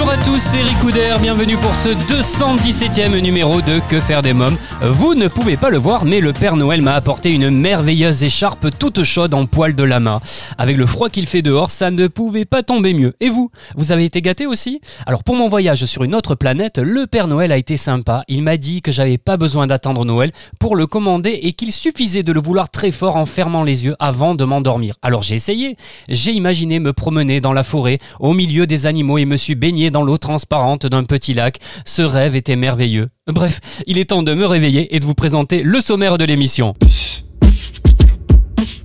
Bonjour à tous, c'est Eric Couder, bienvenue pour ce 217e numéro de Que faire des mômes. Vous ne pouvez pas le voir, mais le Père Noël m'a apporté une merveilleuse écharpe toute chaude en poil de lama. Avec le froid qu'il fait dehors, ça ne pouvait pas tomber mieux. Et vous Vous avez été gâté aussi? Alors pour mon voyage sur une autre planète, le Père Noël a été sympa. Il m'a dit que j'avais pas besoin d'attendre Noël pour le commander et qu'il suffisait de le vouloir très fort en fermant les yeux avant de m'endormir. Alors j'ai essayé. J'ai imaginé me promener dans la forêt, au milieu des animaux et me suis baigné dans l'eau transparente d'un petit lac. Ce rêve était merveilleux. Bref, il est temps de me réveiller et de vous présenter le sommaire de l'émission.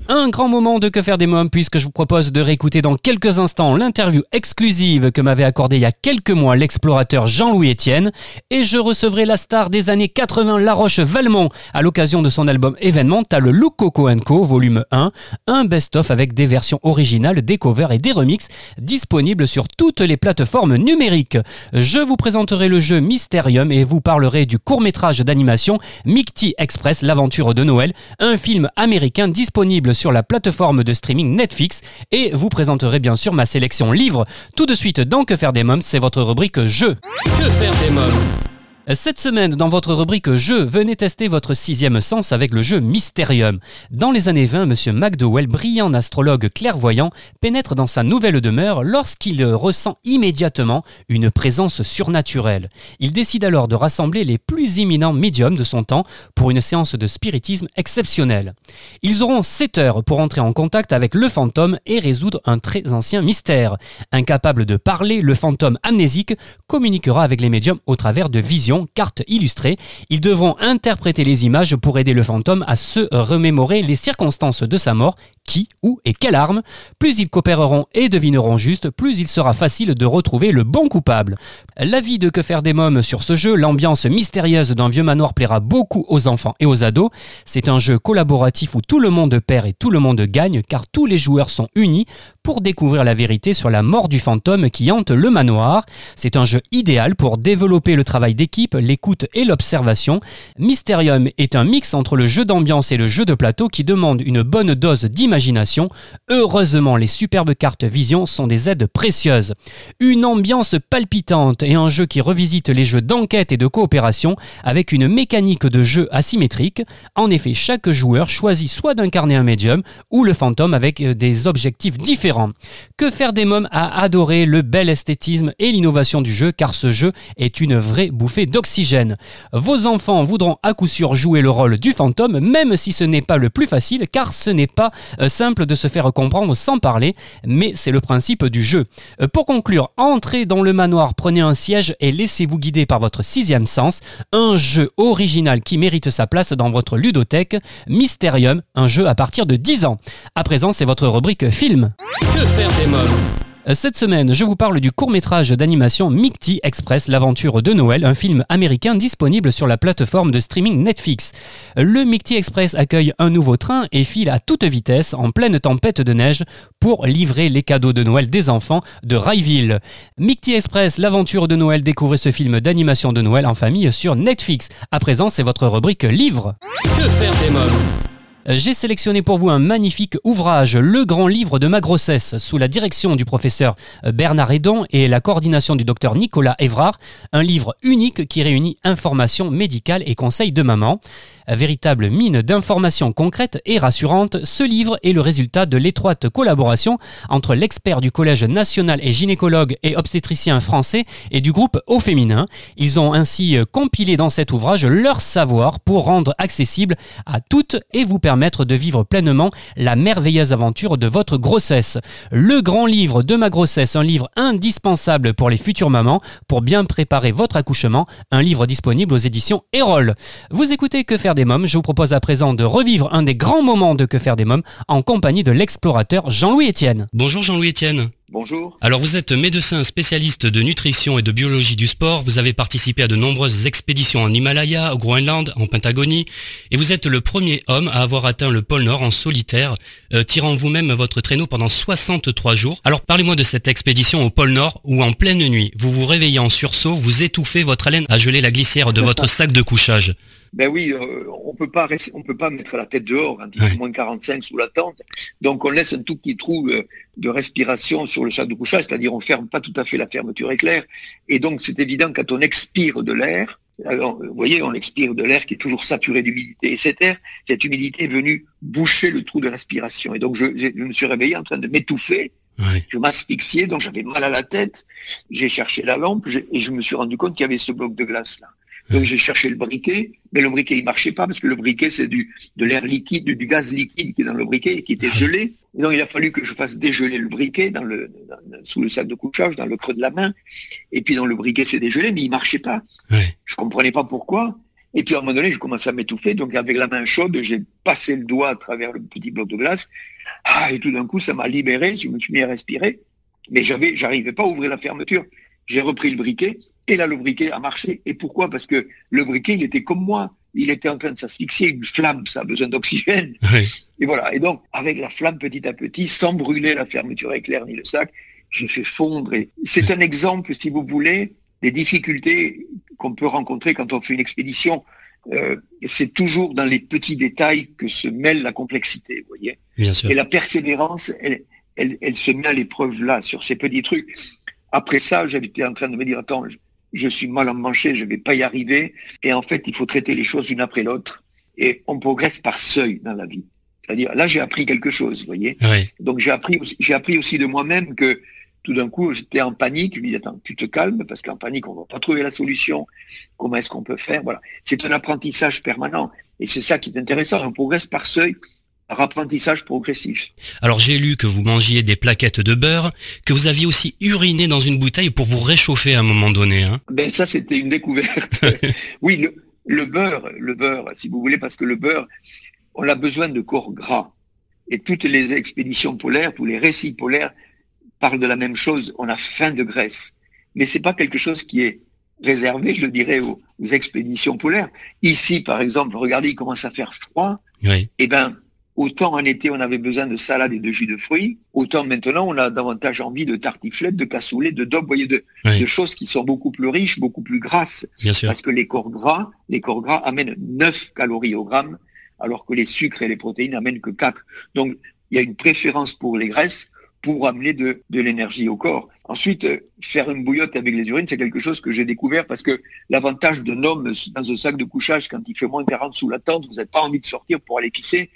Un grand moment de Que faire des mômes puisque je vous propose de réécouter dans quelques instants l'interview exclusive que m'avait accordée il y a quelques mois l'explorateur Jean-Louis Etienne et je recevrai la star des années 80 La Roche Valmont à l'occasion de son album événemental Look Coco Co volume 1, un best-of avec des versions originales, des covers et des remixes disponibles sur toutes les plateformes numériques. Je vous présenterai le jeu Mysterium et vous parlerai du court-métrage d'animation Micti Express l'aventure de Noël, un film américain disponible sur la plateforme de streaming Netflix et vous présenterai bien sûr ma sélection livre. Tout de suite dans Que faire des mômes, c'est votre rubrique jeu. Que faire des Cette semaine, dans votre rubrique jeu, venez tester votre sixième sens avec le jeu Mysterium. Dans les années 20, Monsieur McDowell, brillant astrologue clairvoyant, pénètre dans sa nouvelle demeure lorsqu'il ressent immédiatement une présence surnaturelle. Il décide alors de rassembler les plus imminents médiums de son temps pour une séance de spiritisme exceptionnelle. Ils auront 7 heures pour entrer en contact avec le fantôme et résoudre un très ancien mystère. Incapable de parler, le fantôme amnésique communiquera avec les médiums au travers de visions cartes illustrées. Ils devront interpréter les images pour aider le fantôme à se remémorer les circonstances de sa mort, qui, où et quelle arme. Plus ils coopéreront et devineront juste, plus il sera facile de retrouver le bon coupable. L'avis de Que faire des mômes sur ce jeu, l'ambiance mystérieuse d'un vieux manoir plaira beaucoup aux enfants et aux ados. C'est un jeu collaboratif où tout le monde perd et tout le monde gagne car tous les joueurs sont unis pour découvrir la vérité sur la mort du fantôme qui hante le manoir. C'est un jeu idéal pour développer le travail d'équipe, l'écoute et l'observation. Mysterium est un mix entre le jeu d'ambiance et le jeu de plateau qui demande une bonne dose d'imagination. Heureusement, les superbes cartes vision sont des aides précieuses. Une ambiance palpitante et un jeu qui revisite les jeux d'enquête et de coopération avec une mécanique de jeu asymétrique. En effet, chaque joueur choisit soit d'incarner un médium ou le fantôme avec euh, des objectifs différents. Que faire des mômes a adoré le bel esthétisme et l'innovation du jeu car ce jeu est une vraie bouffée d'oxygène. Vos enfants voudront à coup sûr jouer le rôle du fantôme même si ce n'est pas le plus facile car ce n'est pas simple de se faire comprendre sans parler mais c'est le principe du jeu. Euh, Pour conclure, entrez dans le manoir, prenez un siège et laissez-vous guider par votre sixième sens. Un jeu original qui mérite sa place dans votre ludothèque. Mysterium, un jeu à partir de 10 ans. À présent, c'est votre rubrique film. Que faire des mômes? Cette semaine, je vous parle du court-métrage d'animation Micti Express, l'aventure de Noël, un film américain disponible sur la plateforme de streaming Netflix. Le Micti Express accueille un nouveau train et file à toute vitesse en pleine tempête de neige pour livrer les cadeaux de Noël des enfants de Rayville. Micti Express, l'aventure de Noël, découvrez ce film d'animation de Noël en famille sur Netflix. À présent, c'est votre rubrique livre. Que faire des J'ai sélectionné pour vous un magnifique ouvrage, Le grand livre de ma grossesse, sous la direction du professeur Bernard Edon et la coordination du docteur Nicolas Évrard, un livre unique qui réunit informations médicales et conseils de maman. Véritable mine d'informations concrètes et rassurantes, ce livre est le résultat de l'étroite collaboration entre l'expert du Collège national et gynécologue et obstétricien français et du groupe Au Féminin. Ils ont ainsi euh, compilé dans cet ouvrage leur savoir pour rendre accessible à toutes et vous permettre de vivre pleinement la merveilleuse aventure de votre grossesse. Le grand livre de ma grossesse, un livre indispensable pour les futures mamans pour bien préparer votre accouchement, un livre disponible aux éditions Erol. Vous écoutez Que faire des mômes, je vous propose à présent de revivre un des grands moments de Que faire des mômes en compagnie de l'explorateur Jean-Louis Etienne. Bonjour Jean-Louis Etienne. Bonjour. Alors vous êtes médecin spécialiste de nutrition et de biologie du sport, vous avez participé à de nombreuses expéditions en Himalaya, au Groenland, en Pentagonie, et vous êtes le premier homme à avoir atteint le pôle Nord en solitaire, euh, tirant vous-même votre traîneau pendant 63 jours. Alors parlez-moi de cette expédition au pôle Nord où en pleine nuit, vous vous réveillez en sursaut, vous étouffez, votre haleine à geler la glissière de votre sac de couchage. Ben oui, euh, on peut pas on peut pas mettre la tête dehors quand il fait moins 45 sous la tente. Donc on laisse un tout petit trou de respiration sur le sac de couchage, c'est-à-dire on ferme pas tout à fait la fermeture éclair. Et donc c'est évident quand on expire de l'air, alors, vous voyez, on expire de l'air qui est toujours saturé d'humidité. Et cet air, cette humidité est venue boucher le trou de respiration. Et donc, je, je me suis réveillé en train de m'étouffer. Je m'asphyxiais, donc j'avais mal à la tête. J'ai cherché la lampe et je me suis rendu compte qu'il y avait ce bloc de glace là. Donc j'ai cherché le briquet, mais le briquet il marchait pas parce que le briquet c'est du de l'air liquide, du, gaz liquide qui est dans le briquet et qui était gelé. Et donc il a fallu que je fasse dégeler le briquet dans le sous le sac de couchage, dans le creux de la main. Et puis dans le briquet c'est dégelé, mais il marchait pas. Ouais. Je comprenais pas pourquoi. Et puis à un moment donné, je commençais à m'étouffer. Donc avec la main chaude, j'ai passé le doigt à travers le petit bloc de glace. Ah, et tout d'un coup, ça m'a libéré. Je me suis mis à respirer. Mais j'avais, j'arrivais pas à ouvrir la fermeture. J'ai repris le briquet et là, le briquet a marché. Et pourquoi? Parce que le briquet, il était comme moi. Il était en train de s'asphyxier. Une flamme, ça a besoin d'oxygène. Et voilà. Et donc, avec la flamme, petit à petit, sans brûler la fermeture éclair ni le sac, j'ai fait fondre. C'est un exemple, si vous voulez, des difficultés qu'on peut rencontrer quand on fait une expédition. Euh, c'est toujours dans les petits détails que se mêle la complexité, vous voyez. Et la persévérance, elle, elle, elle se met à l'épreuve là, sur ces petits trucs. Après ça, j'étais en train de me dire, attends, je suis mal en manché, je vais pas y arriver. Et en fait, il faut traiter les choses une après l'autre. Et on progresse par seuil dans la vie. C'est-à-dire, là, j'ai appris quelque chose, vous voyez. Donc, j'ai appris, j'ai appris aussi de moi-même que tout d'un coup, j'étais en panique. Je me dis, attends, tu te calmes, parce qu'en panique, on va pas trouver la solution. Comment est-ce qu'on peut faire? Voilà. C'est un apprentissage permanent. Et c'est ça qui est intéressant. On progresse par seuil apprentissage progressif. Alors j'ai lu que vous mangiez des plaquettes de beurre, que vous aviez aussi uriné dans une bouteille pour vous réchauffer à un moment donné. Hein. Ben ça c'était une découverte. oui, le, beurre, le beurre, si vous voulez, parce que le beurre, on a besoin de corps gras. Et toutes les expéditions polaires, tous les récits polaires parlent de la même chose. On a faim de graisse, mais c'est pas quelque chose qui est réservé, je dirais, aux, expéditions polaires. Ici, par exemple, regardez, il commence à faire froid. Oui. Eh ben, Autant en été, on avait besoin de salade et de jus de fruits, autant maintenant, on a davantage envie de tartiflettes, de cassoulet, de dope, voyez, de, de, choses qui sont beaucoup plus riches, beaucoup plus grasses. Bien sûr. Parce que les corps gras, les corps gras amènent 9 calories au gramme, alors que les sucres et les protéines amènent que 4. Donc, il y a une préférence pour les graisses pour amener de, de l'énergie au corps. Ensuite, euh, faire une bouillotte avec les urines, c'est quelque chose que j'ai découvert parce que l'avantage d'un homme dans un sac de couchage, quand il fait moins de 40 sous la tente, vous n'avez pas envie de sortir pour aller pisser.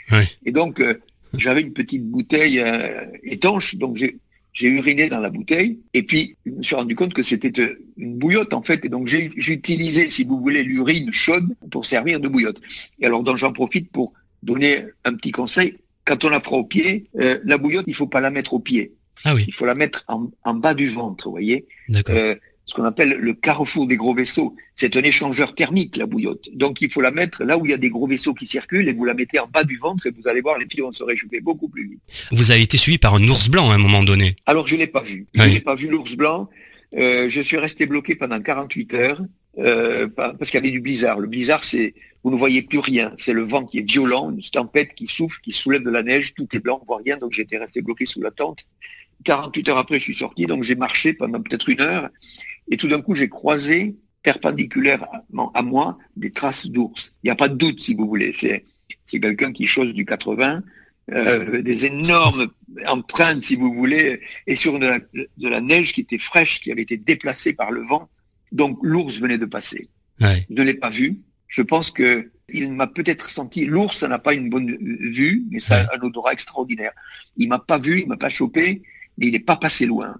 Et donc, euh, j'avais une petite bouteille euh, étanche, donc j'ai j'ai uriné dans la bouteille et puis je me suis rendu compte que c'était une bouillotte en fait et donc j'ai utilisé si vous voulez l'urine chaude pour servir de bouillotte. Et alors donc j'en profite pour donner un petit conseil quand on la fera au pied, la bouillotte il faut pas la mettre au pied. Ah oui. Il faut la mettre en, bas du ventre, vous voyez. Euh, ce qu'on appelle le carrefour des gros vaisseaux. C'est un échangeur thermique, la bouillotte. Donc il faut la mettre là où il y a des gros vaisseaux qui circulent et vous la mettez en bas du ventre et vous allez voir, les pieds vont se réchauffer beaucoup plus vite. Vous avez été suivi par un ours blanc à un moment donné. Alors je l'ai pas vu. Je n'ai pas vu l'ours blanc. Euh, je suis resté bloqué pendant 48 heures euh, parce qu'il y avait du blizzard. Le blizzard, c'est vous ne voyez plus rien. C'est le vent qui est violent, une tempête qui souffle, qui soulève de la neige, tout est blanc, on voit rien. Donc j'étais resté bloqué sous la tente. 48 heures après, je suis sorti, donc j'ai marché pendant peut-être une heure, et tout d'un coup, j'ai croisé perpendiculairement à moi des traces d'ours. Il n'y a pas de doute, si vous voulez. C'est c'est quelqu'un qui chose du 80, euh, des énormes empreintes, si vous voulez, et sur de la, de la, neige qui était fraîche, qui avait été déplacée par le vent. Donc l'ours venait de passer. Ouais. Je ne l'ai pas vu. Je pense que il m'a peut-être senti. L'ours, ça n'a pas une bonne vue, mais ça a un odorat extraordinaire. Il m'a pas vu, il m'a pas chopé mais il n'est pas passé loin.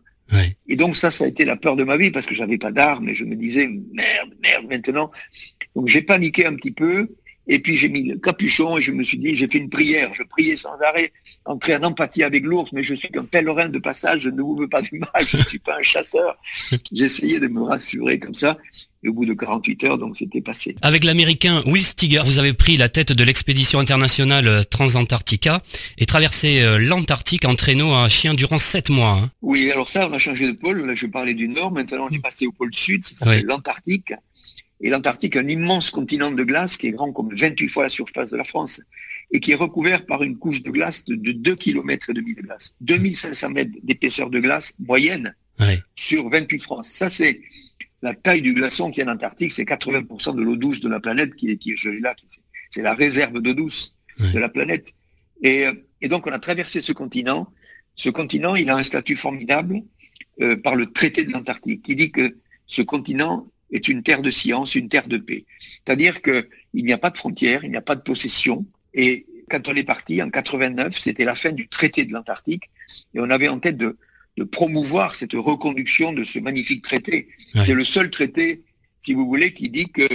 Et donc ça, ça a été la peur de ma vie parce que j'avais pas d'armes et je me disais merde, merde maintenant. Donc j'ai paniqué un petit peu et puis j'ai mis le capuchon et je me suis dit j'ai fait une prière, je priais sans arrêt, entrer en empathie avec l'ours, mais je suis qu'un pèlerin de passage, je ne vous veux pas du mal, je ne suis pas un chasseur. J'essayais de me rassurer comme ça Et au bout de 48 heures, donc c'était passé. Avec l'américain Will Steger, vous avez pris la tête de l'expédition internationale euh, Transantarctica et traversé euh, l'Antarctique en traîneau à chien durant 7 mois. Hein. Oui, alors ça, on a changé de pôle. Là, je parlais du Nord. Maintenant, on est passé au pôle Sud. Ça s'appelle l'Antarctique. Et l'Antarctique, un immense continent de glace qui est grand comme 28 fois la surface de la France et qui est recouvert par une couche de glace de, 2 km et demi de glace. 2500 mètres d'épaisseur de glace moyenne sur 28 France. Ça, c'est la taille du glaçon qui est en Antarctique, c'est 80% de l'eau douce de la planète qui est, qui est gelée là. C'est la réserve d'eau douce de la planète. Et, et, donc, on a traversé ce continent. Ce continent, il a un statut formidable euh, par le traité de l'Antarctique, qui dit que ce continent est une terre de science, une terre de paix. C'est-à-dire qu'il n'y a pas de frontières, il n'y a pas de possession. Et quand on est parti en 89, c'était la fin du traité de l'Antarctique. Et on avait en tête de, de promouvoir cette reconduction de ce magnifique traité. C'est le seul traité, si vous voulez, qui dit que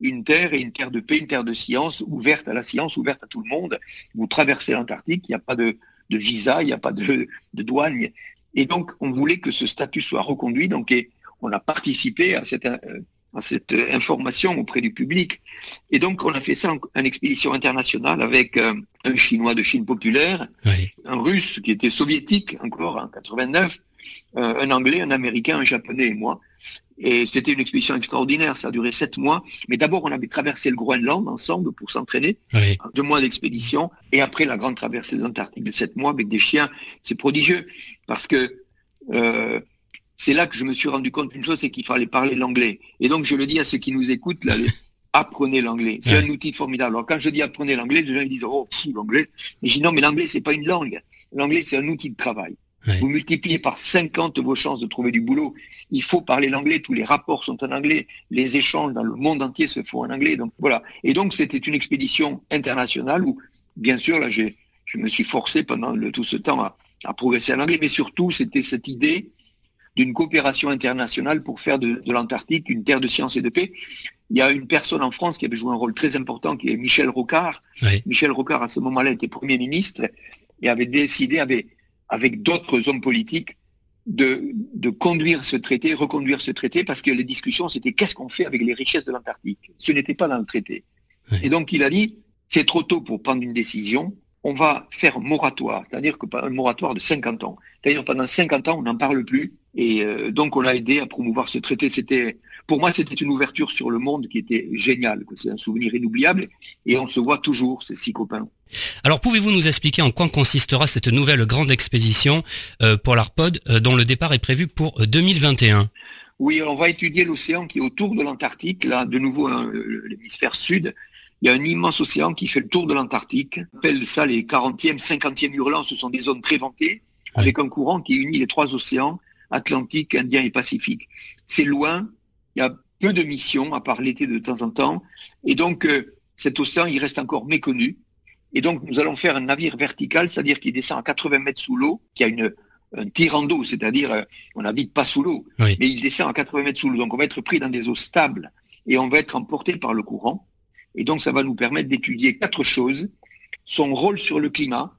une terre est une terre de paix, une terre de science, ouverte à la science, ouverte à tout le monde. Vous traversez l'Antarctique, il n'y a pas de, de, visa, il n'y a pas de, de, douane. Et donc, on voulait que ce statut soit reconduit. Donc, et on a participé à cette, euh, à cette information auprès du public. Et donc, on a fait ça en, expédition internationale avec euh, un Chinois de Chine populaire, un Russe qui était soviétique encore en 89, euh, un Anglais, un Américain, un Japonais et moi. Et c'était une expédition extraordinaire, ça a duré sept mois. Mais d'abord, on avait traversé le Groenland ensemble pour s'entraîner, deux mois d'expédition, et après la grande traversée de l'Antarctique de sept mois avec des chiens. C'est prodigieux, parce que euh, c'est là que je me suis rendu compte d'une chose, c'est qu'il fallait parler l'anglais. Et donc, je le dis à ceux qui nous écoutent, là, apprenez l'anglais. C'est un outil formidable. Alors, quand je dis apprenez l'anglais, les gens ils disent, oh, l'anglais. Mais je dis, non, mais l'anglais, c'est pas une langue. L'anglais, c'est un outil de travail. Vous multipliez par 50 vos chances de trouver du boulot. Il faut parler l'anglais. Tous les rapports sont en anglais. Les échanges dans le monde entier se font en anglais. Donc, voilà. Et donc, c'était une expédition internationale où, bien sûr, là, j'ai, je me suis forcé pendant le, tout ce temps à, à progresser en anglais. Mais surtout, c'était cette idée d'une coopération internationale pour faire de, l'Antarctique une terre de science et de paix. Il y a une personne en France qui avait joué un rôle très important, qui est Michel Rocard. Michel Rocard, à ce moment-là, était Premier ministre et avait décidé, avec, avec d'autres hommes politiques, de, de, conduire ce traité, reconduire ce traité, parce que les discussions, c'était qu'est-ce qu'on fait avec les richesses de l'Antarctique? Ce n'était pas dans le traité. Et donc, il a dit, c'est trop tôt pour prendre une décision, on va faire moratoire, c'est-à-dire que un moratoire de 50 ans. C'est-à-dire pendant 50 ans, on n'en parle plus, et euh, donc, on a aidé à promouvoir ce traité. C'était, pour moi, c'était une ouverture sur le monde qui était géniale. C'est un souvenir inoubliable. Et on se voit toujours, ces six copains. Alors, pouvez-vous nous expliquer en quoi consistera cette nouvelle grande expédition euh, pour l'ARPOD, euh, dont le départ est prévu pour 2021 Oui, on va étudier l'océan qui est autour de l'Antarctique. Là, de nouveau, hein, l'hémisphère sud. Il y a un immense océan qui fait le tour de l'Antarctique. On appelle ça les 40e, 50e hurlants. Ce sont des zones très ventées, avec un courant qui unit les trois océans Atlantique, Indien et Pacifique. C'est loin, il y a peu de missions, à part l'été de temps en temps, et donc euh, cet océan, il reste encore méconnu. Et donc nous allons faire un navire vertical, c'est-à-dire qui descend à 80 mètres sous l'eau, qui a une, un tirant d'eau, c'est-à-dire euh, on n'habite pas sous l'eau, mais il descend à 80 mètres sous l'eau. Donc on va être pris dans des eaux stables et on va être emporté par le courant. Et donc ça va nous permettre d'étudier quatre choses. Son rôle sur le climat,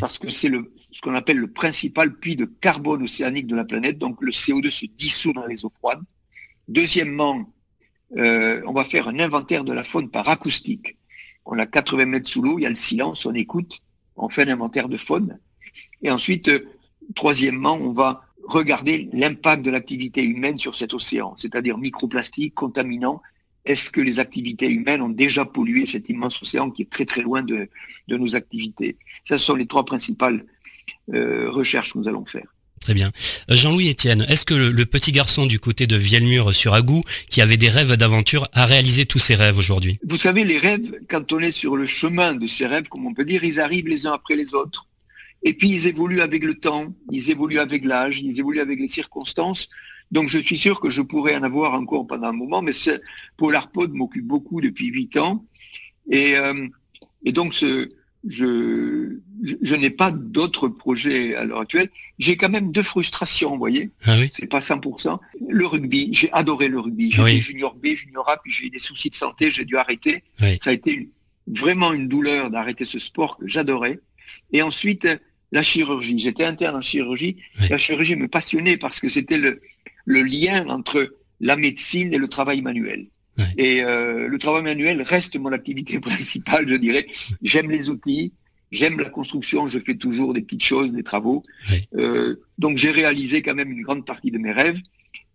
parce que c'est ce qu'on appelle le principal puits de carbone océanique de la planète, donc le CO2 se dissout dans les eaux froides. Deuxièmement, euh, on va faire un inventaire de la faune par acoustique. On a 80 mètres sous l'eau, il y a le silence, on écoute, on fait un inventaire de faune. Et ensuite, euh, troisièmement, on va regarder l'impact de l'activité humaine sur cet océan, c'est-à-dire microplastiques, contaminants, est-ce que les activités humaines ont déjà pollué cet immense océan qui est très très loin de, nos activités? Ce sont les trois principales euh, recherches que nous allons faire. Très bien. Euh, Jean-Louis Etienne, est-ce que le, petit garçon du côté de Vielmur sur Agou, qui avait des rêves d'aventure, a réalisé tous ses rêves aujourd'hui? Vous savez, les rêves, quand on est sur le chemin de ces rêves, comme on peut dire, ils arrivent les uns après les autres. Et puis ils évoluent avec le temps, ils évoluent avec l'âge, ils évoluent avec les circonstances. Donc je suis sûr que je pourrais en avoir encore pendant un moment, mais Paul Arpod m'occupe beaucoup depuis huit ans. Et, euh, et donc ce, je, je, n'ai pas d'autres projets à l'heure actuelle. J'ai quand même deux frustrations, vous voyez. Ah oui. C'est pas 100%. Le rugby, j'ai adoré le rugby. J'ai junior B, junior A, puis j'ai eu des soucis de santé, j'ai dû arrêter. Ça a été vraiment une douleur d'arrêter ce sport que j'adorais. Et ensuite, la chirurgie. J'étais interne en chirurgie. La chirurgie me passionnait parce que c'était le, le lien entre la médecine et le travail manuel. Ouais. Et euh, le travail manuel reste mon activité principale, je dirais. J'aime les outils, j'aime la construction, je fais toujours des petites choses, des travaux. Euh, donc j'ai réalisé quand même une grande partie de mes rêves.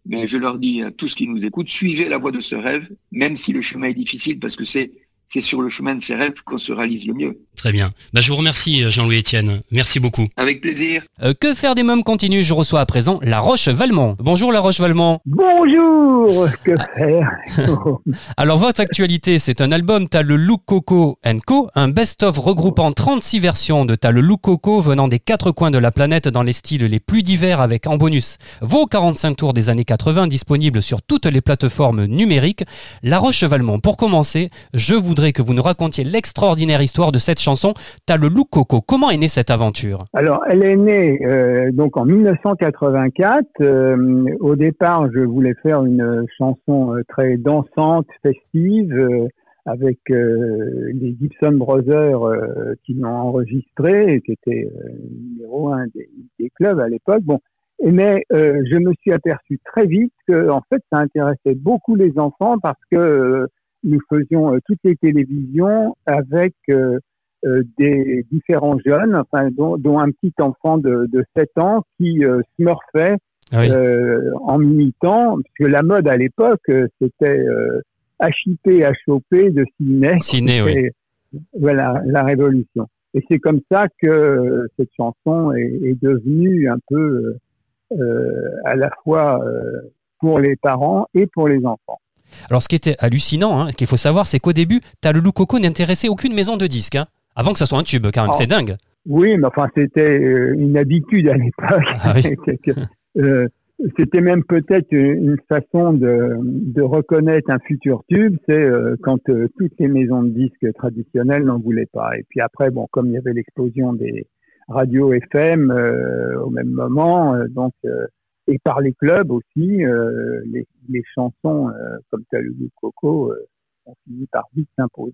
Mais je leur dis à tous qui nous écoutent, suivez la voie de ce rêve, même si le chemin est difficile, parce que c'est c'est sur le chemin de ces rêves qu'on se réalise le mieux. Très bien. Bah, je vous remercie, Jean-Louis Etienne. Merci beaucoup. Avec plaisir. Euh, que faire des mômes continue, je reçois à présent La Roche Valmont. Bonjour La Roche Valmont. Bonjour, que faire Alors votre actualité, c'est un album T'as le Look Coco Co, un best-of regroupant 36 versions de T'as le Look Coco venant des quatre coins de la planète dans les styles les plus divers avec en bonus vos 45 tours des années 80 disponibles sur toutes les plateformes numériques. La Roche Valmont, pour commencer, je que vous nous racontiez l'extraordinaire histoire de cette chanson T'as le Look Coco. Comment est née cette aventure? Alors, elle est née euh, donc en 1984. Euh, au départ, je voulais faire une chanson euh, très dansante, festive, avec les Gibson Brothers qui l'ont enregistré et qui était numéro un des, clubs à l'époque. Bon, mais je me suis aperçu très vite que en fait, ça intéressait beaucoup les enfants parce que nous faisions euh, toutes les télévisions avec euh, euh, des différents jeunes, enfin, dont, dont un petit enfant de, de 7 ans qui euh, smurfait Ah oui. euh, en militant, parce que la mode à l'époque, c'était euh, HIP, HOP de ciné. Ciné, oui. Voilà, la révolution. Et c'est comme ça que cette chanson est, est devenue un peu euh, à la fois euh, pour les parents et pour les enfants. Alors ce qui était hallucinant, hein, qu'il faut savoir, c'est qu'au début, T'as le Look Coco n'intéressait aucune maison de disques. hein, avant que ça soit un tube, quand même. Oh. C'est dingue. Oui, mais enfin, c'était euh, une habitude à l'époque. Ah oui. Euh, C'était même peut-être une façon de, de reconnaître un futur tube, c'est euh, quand euh, toutes les maisons de disques traditionnelles n'en voulaient pas. Et puis après, bon, comme il y avait l'explosion des radios FM euh, au même moment, euh, donc euh, et par les clubs aussi, euh, les, les chansons euh, comme Talulu Coco euh, ont fini par vite s'imposer.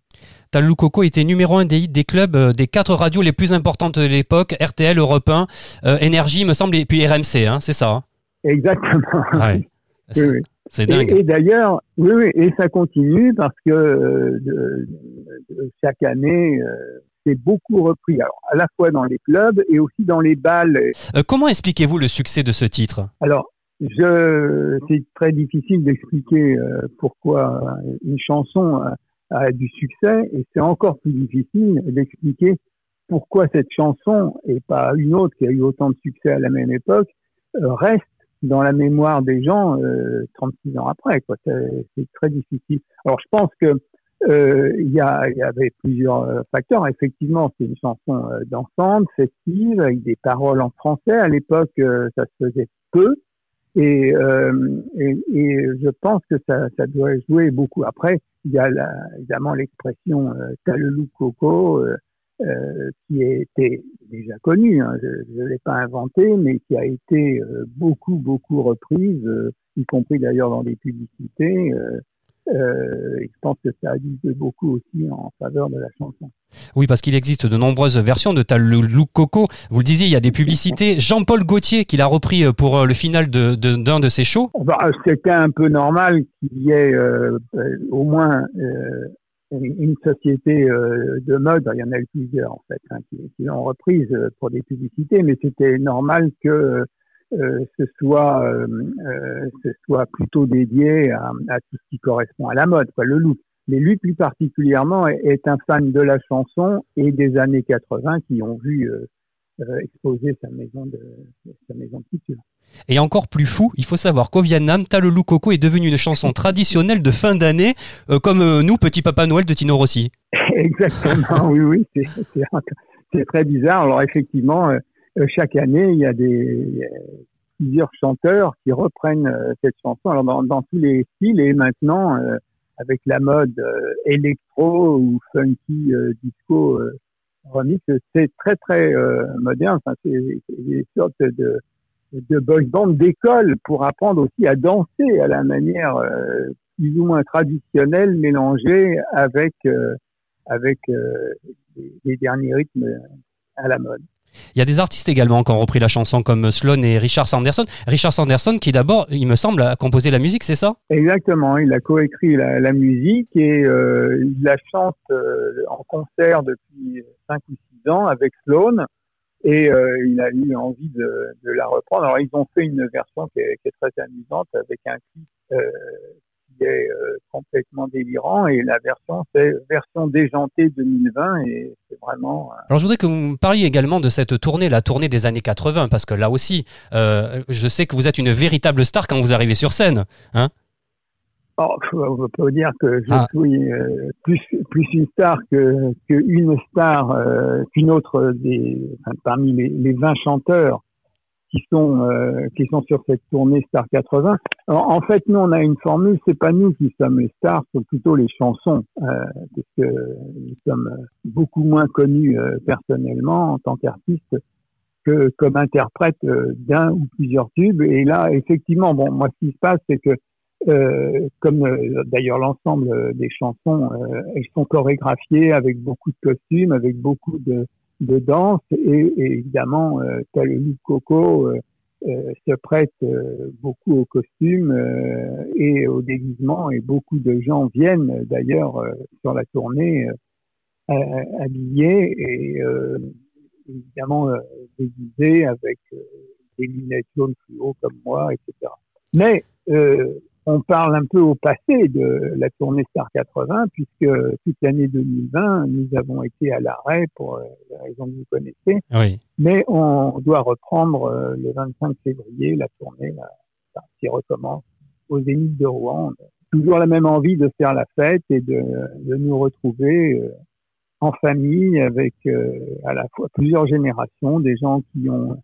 Look Coco était numéro un des hits des clubs, euh, des quatre radios les plus importantes de l'époque, RTL, Europe 1, euh, Énergie, me semble, et puis RMC, hein, c'est ça. hein Exactement. Ouais. Oui, C'est oui. c'est Et, dingue. et d'ailleurs, oui, oui, et ça continue parce que chaque année, c'est beaucoup repris. Alors, à la fois dans les clubs et aussi dans les balles. Euh, comment expliquez-vous le succès de ce titre? Alors, je, c'est très difficile d'expliquer euh, pourquoi une chanson a, a du succès, et c'est encore plus difficile d'expliquer pourquoi cette chanson et pas une autre qui a eu autant de succès à la même époque euh, reste dans la mémoire des gens euh, 36 ans après. Quoi. C'est, c'est très difficile. Alors, je pense que euh, il y, a, y avait plusieurs euh, facteurs. Effectivement, c'est une chanson euh, dansante, festive, avec des paroles en français. À l'époque, euh, ça se faisait peu. Et, euh, et, et je pense que ça, ça doit jouer beaucoup. Après, il y a la, évidemment l'expression euh, « t'as le loup coco euh, qui était déjà connue, hein, je ne l'ai pas inventée, mais qui a été beaucoup, beaucoup reprise, y compris d'ailleurs dans des publicités. Euh, euh, et je pense que ça a dû jouer beaucoup aussi en faveur de la chanson. Oui, parce qu'il existe de nombreuses versions de le Look Coco. Vous le disiez, il y a des publicités. Jean-Paul Gaultier qui l'a repris euh, pour euh, le final de- de- d'un de, ses shows. Bah, C'était un peu normal qu'il y ait euh, euh, au moins euh, une société euh, de mode, il y en a eu plusieurs en fait, hein, qui, qui l'ont reprise euh, pour des publicités, mais c'était normal que euh, ce soit euh, euh, ce soit plutôt dédié à, à tout ce qui correspond à la mode, quoi, le look. Mais lui plus particulièrement est, est un fan de la chanson et des années 80 qui ont vu exposer sa maison de sa maison de couture. Et encore plus fou, il faut savoir qu'au Vietnam, le Look Coco est devenu une chanson traditionnelle de fin d'année, comme nous, Petit Papa Noël de Tino Rossi. Exactement, oui, oui, c'est- très bizarre. Alors effectivement, chaque année, il y a des plusieurs chanteurs qui reprennent euh, cette chanson. Alors dans, tous les styles et maintenant euh, avec la mode euh, électro ou funky euh, disco euh, remix, c'est très très euh, moderne. Enfin, c'est des sortes de de boys band d'école pour apprendre aussi à danser à la manière euh, plus ou moins traditionnelle mélangée avec euh, avec euh, les derniers rythmes à la mode. Il y a des artistes également qui ont repris la chanson comme Sloan et Richard Sanderson. Richard Sanderson qui d'abord, il me semble, a composé la musique, c'est ça? Exactement, il a coécrit la, musique et euh, il la chante euh, en concert depuis 5 ou 6 ans avec Sloan et euh, il a eu envie de, la reprendre. Alors ils ont fait une version qui est, qui est très amusante avec un clip qui est euh, complètement délirant et la version c'est version déjantée 2020 et c'est vraiment. euh, Alors je voudrais que vous me parliez également de cette tournée, la tournée des années 80, parce que là aussi, euh, je sais que vous êtes une véritable star quand vous arrivez sur scène. Hein Oh, on peut dire que je Ah. suis euh, plus plus une star que qu'une star euh, qu'une autre des enfin, parmi les, les 20 chanteurs qui sont euh, qui sont sur cette tournée Star 80. Alors, en fait, nous on a une formule, c'est pas nous qui sommes les stars, c'est plutôt les chansons, euh, parce que nous sommes beaucoup moins connus euh, personnellement en tant qu'artistes que comme interprète euh, d'un ou plusieurs tubes. Et là, effectivement, bon, moi, ce qui se passe, c'est que comme d'ailleurs l'ensemble des chansons, elles sont chorégraphiées avec beaucoup de costumes, avec beaucoup de, de danse, et, évidemment, euh, Coco euh, euh, se prête euh, beaucoup aux costumes et au déguisement, et beaucoup de gens viennent d'ailleurs sur la tournée ha- habillés et évidemment déguisés avec des lunettes jaunes fluo comme moi, etc. Mais on parle un peu au passé de la tournée Star 80, puisque toute l'année 2020, nous avons été à l'arrêt pour euh, les raisons que vous connaissez, oui. mais on doit reprendre euh, le 25 février la tournée la- enfin, qui recommence au Zénith de Rouen. Toujours la même envie de faire la fête et de, de nous retrouver euh, en famille avec euh, à la fois plusieurs générations, des gens qui ont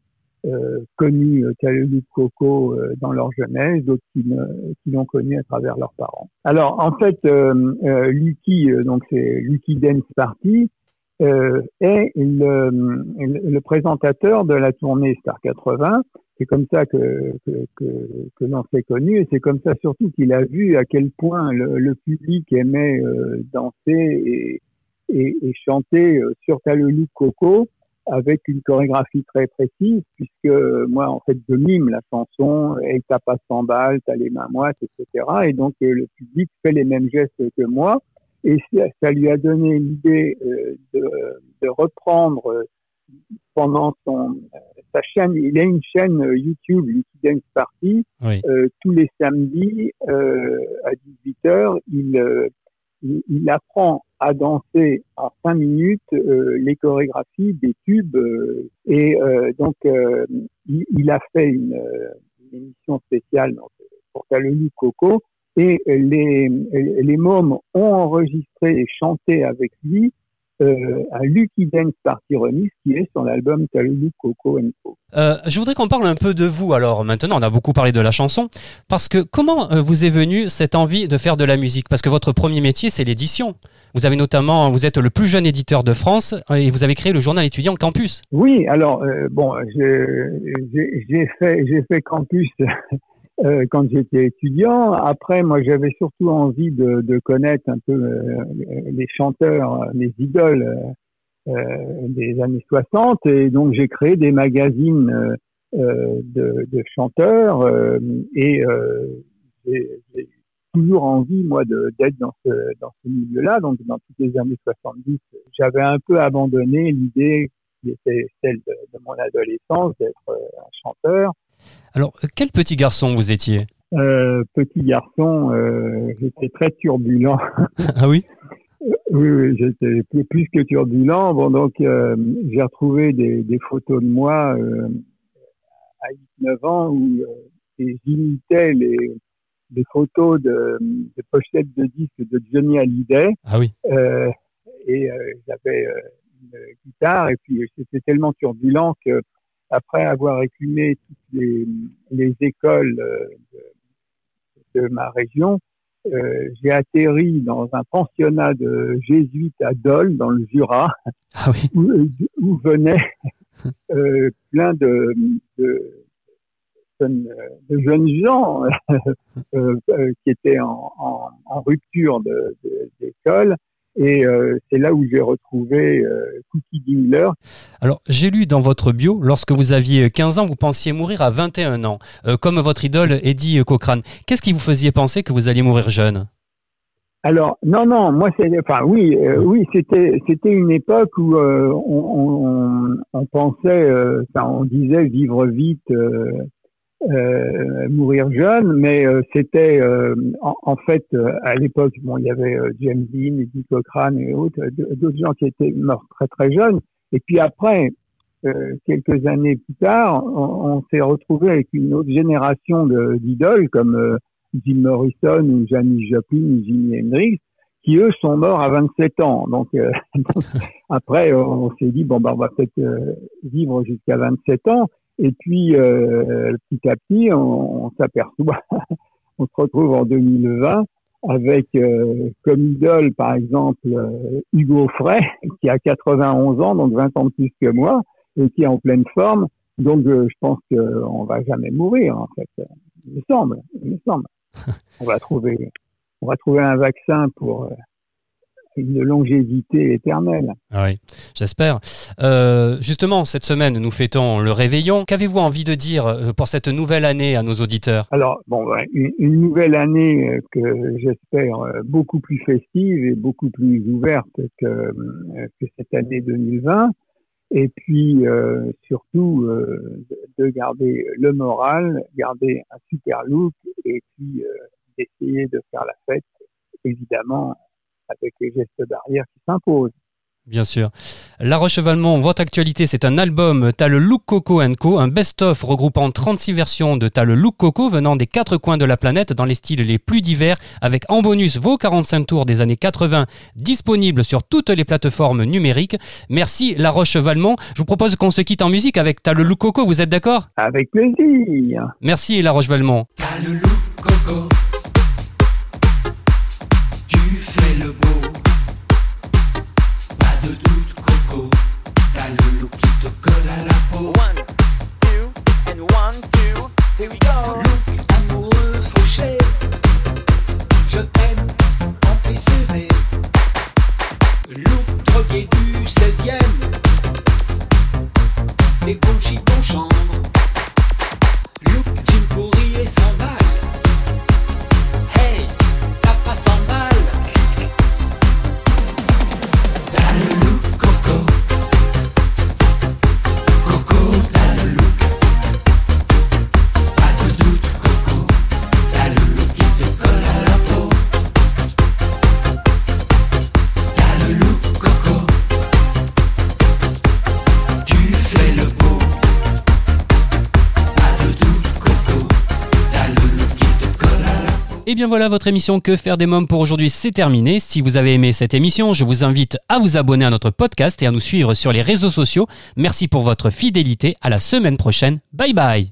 euh, connu euh, Coco euh, dans leur jeunesse, d'autres qui, qui l'ont connu à travers leurs parents. Alors en fait, euh, euh, Lucky, euh, donc c'est Lucky Dance Party, euh, est le, le, présentateur de la tournée Star 80. C'est comme ça que, que, que, que l'on s'est connu et c'est comme ça surtout qu'il a vu à quel point le, le public aimait euh, danser et, et, et chanter euh, sur Talelu Coco avec une chorégraphie très précise, puisque moi, en fait, je mime la chanson, et t'as pas 100 balles, t'as les mains moites, etc. Et donc, euh, le public fait les mêmes gestes que moi, et ça, ça lui a donné l'idée euh, de, de reprendre euh, pendant son, sa chaîne, il a une chaîne YouTube, Lucky Dance Party, Oui. euh, tous les samedis euh, à 18h, il, il, apprend à danser en cinq minutes euh, les chorégraphies des tubes euh, et euh, donc euh, il, il a fait une, euh, une émission spéciale pour Kalelu Coco et les, les mômes ont enregistré et chanté avec lui euh, un Lucky Dance Party Remix qui est sur l'album Kalelu Coco Co. Euh, je voudrais qu'on parle un peu de vous. Alors maintenant, on a beaucoup parlé de la chanson, parce que comment euh, vous est venue cette envie de faire de la musique? Parce que votre premier métier, c'est l'édition. Vous avez notamment, vous êtes le plus jeune éditeur de France et vous avez créé le journal étudiant Campus. Oui, alors euh, bon, fait j'ai fait campus euh, quand j'étais étudiant. Après, moi, j'avais surtout envie de, de connaître un peu euh, les chanteurs, les idoles euh, euh, des années 60, et donc j'ai créé des magazines euh, de, de chanteurs et j'ai toujours envie, moi, d'être dans ce, dans ce milieu-là. Donc, dans toutes les années 70, j'avais un peu abandonné l'idée qui était celle de, de mon adolescence, d'être un chanteur. Alors, euh, quel petit garçon vous étiez Euh, petit garçon, euh, j'étais très turbulent. Ah oui oui, oui, j'étais plus, que turbulent. Bon, donc euh, j'ai retrouvé des, des photos de moi euh, à 8-9 ans où euh, j'imitais les, les photos de, de pochettes de disques de Johnny Hallyday. Ah oui. Et j'avais une guitare et puis c'était tellement turbulent que après avoir écumé toutes les, les écoles euh, de, de ma région, euh, j'ai atterri dans un pensionnat de jésuites à Dole, dans le Jura, Ah oui. où, où venaient euh, plein de, de, jeunes- de jeunes gens euh, qui étaient en, en, en rupture d'école Et euh, c'est là où j'ai retrouvé euh, Cookie Dingler. Alors, j'ai lu dans votre bio, lorsque vous aviez 15 ans, vous pensiez mourir à 21 ans, euh, comme votre idole Eddie Cochrane. Qu'est-ce qui vous faisait penser que vous alliez mourir jeune? Alors non non moi c'est enfin oui oui c'était c'était une époque où on, on, on, pensait enfin, on disait vivre vite euh, mourir jeune, mais euh, c'était euh, en, fait à l'époque, bon, il y avait James Dean, Eddie Cochrane et autres, d'autres gens qui étaient morts très très jeunes. Et puis après, quelques années plus tard, on, s'est retrouvé avec une autre génération d'idoles comme Jim Morrison ou Janis Joplin ou Jimi Hendrix, qui eux sont morts à 27 ans. Donc, après, on s'est dit bon, ben, on va peut-être vivre jusqu'à 27 ans. Et puis, euh, petit à petit, on, s'aperçoit, on se retrouve en 2020 avec euh, comme idole, par exemple, euh, Hugo Frey, qui a 91 ans, donc 20 ans de plus que moi, et qui est en pleine forme. Donc, je pense qu'on va jamais mourir, en fait. Il me semble, il me semble. On va trouver, on va trouver un vaccin pour une longévité éternelle. Ah oui, j'espère. Euh, justement, cette semaine, nous fêtons le réveillon. Qu'avez-vous envie de dire euh, pour cette nouvelle année à nos auditeurs? Alors, bon, une, nouvelle année euh, que j'espère beaucoup plus festive et beaucoup plus ouverte que, que cette année 2020. Et puis, surtout, de garder le moral, garder un super look et puis d'essayer de faire la fête, évidemment, avec les gestes barrières qui s'imposent. Bien sûr. La Roche-Valmont, votre actualité, c'est un album T'as le Look Coco Co, un best-of regroupant 36 versions de T'as le Look Coco venant des quatre coins de la planète dans les styles les plus divers, avec en bonus vos 45 tours des années 80 disponibles sur toutes les plateformes numériques. Merci La Roche-Valmont. Je vous propose qu'on se quitte en musique avec T'as le Look Coco, vous êtes d'accord? Avec plaisir. Merci La Roche-Valmont. T'as le Look Coco. Voilà, votre émission Que faire des mômes pour aujourd'hui, c'est terminé. Si vous avez aimé cette émission, je vous invite à vous abonner à notre podcast et à nous suivre sur les réseaux sociaux. Merci pour votre fidélité. À la semaine prochaine. Bye bye.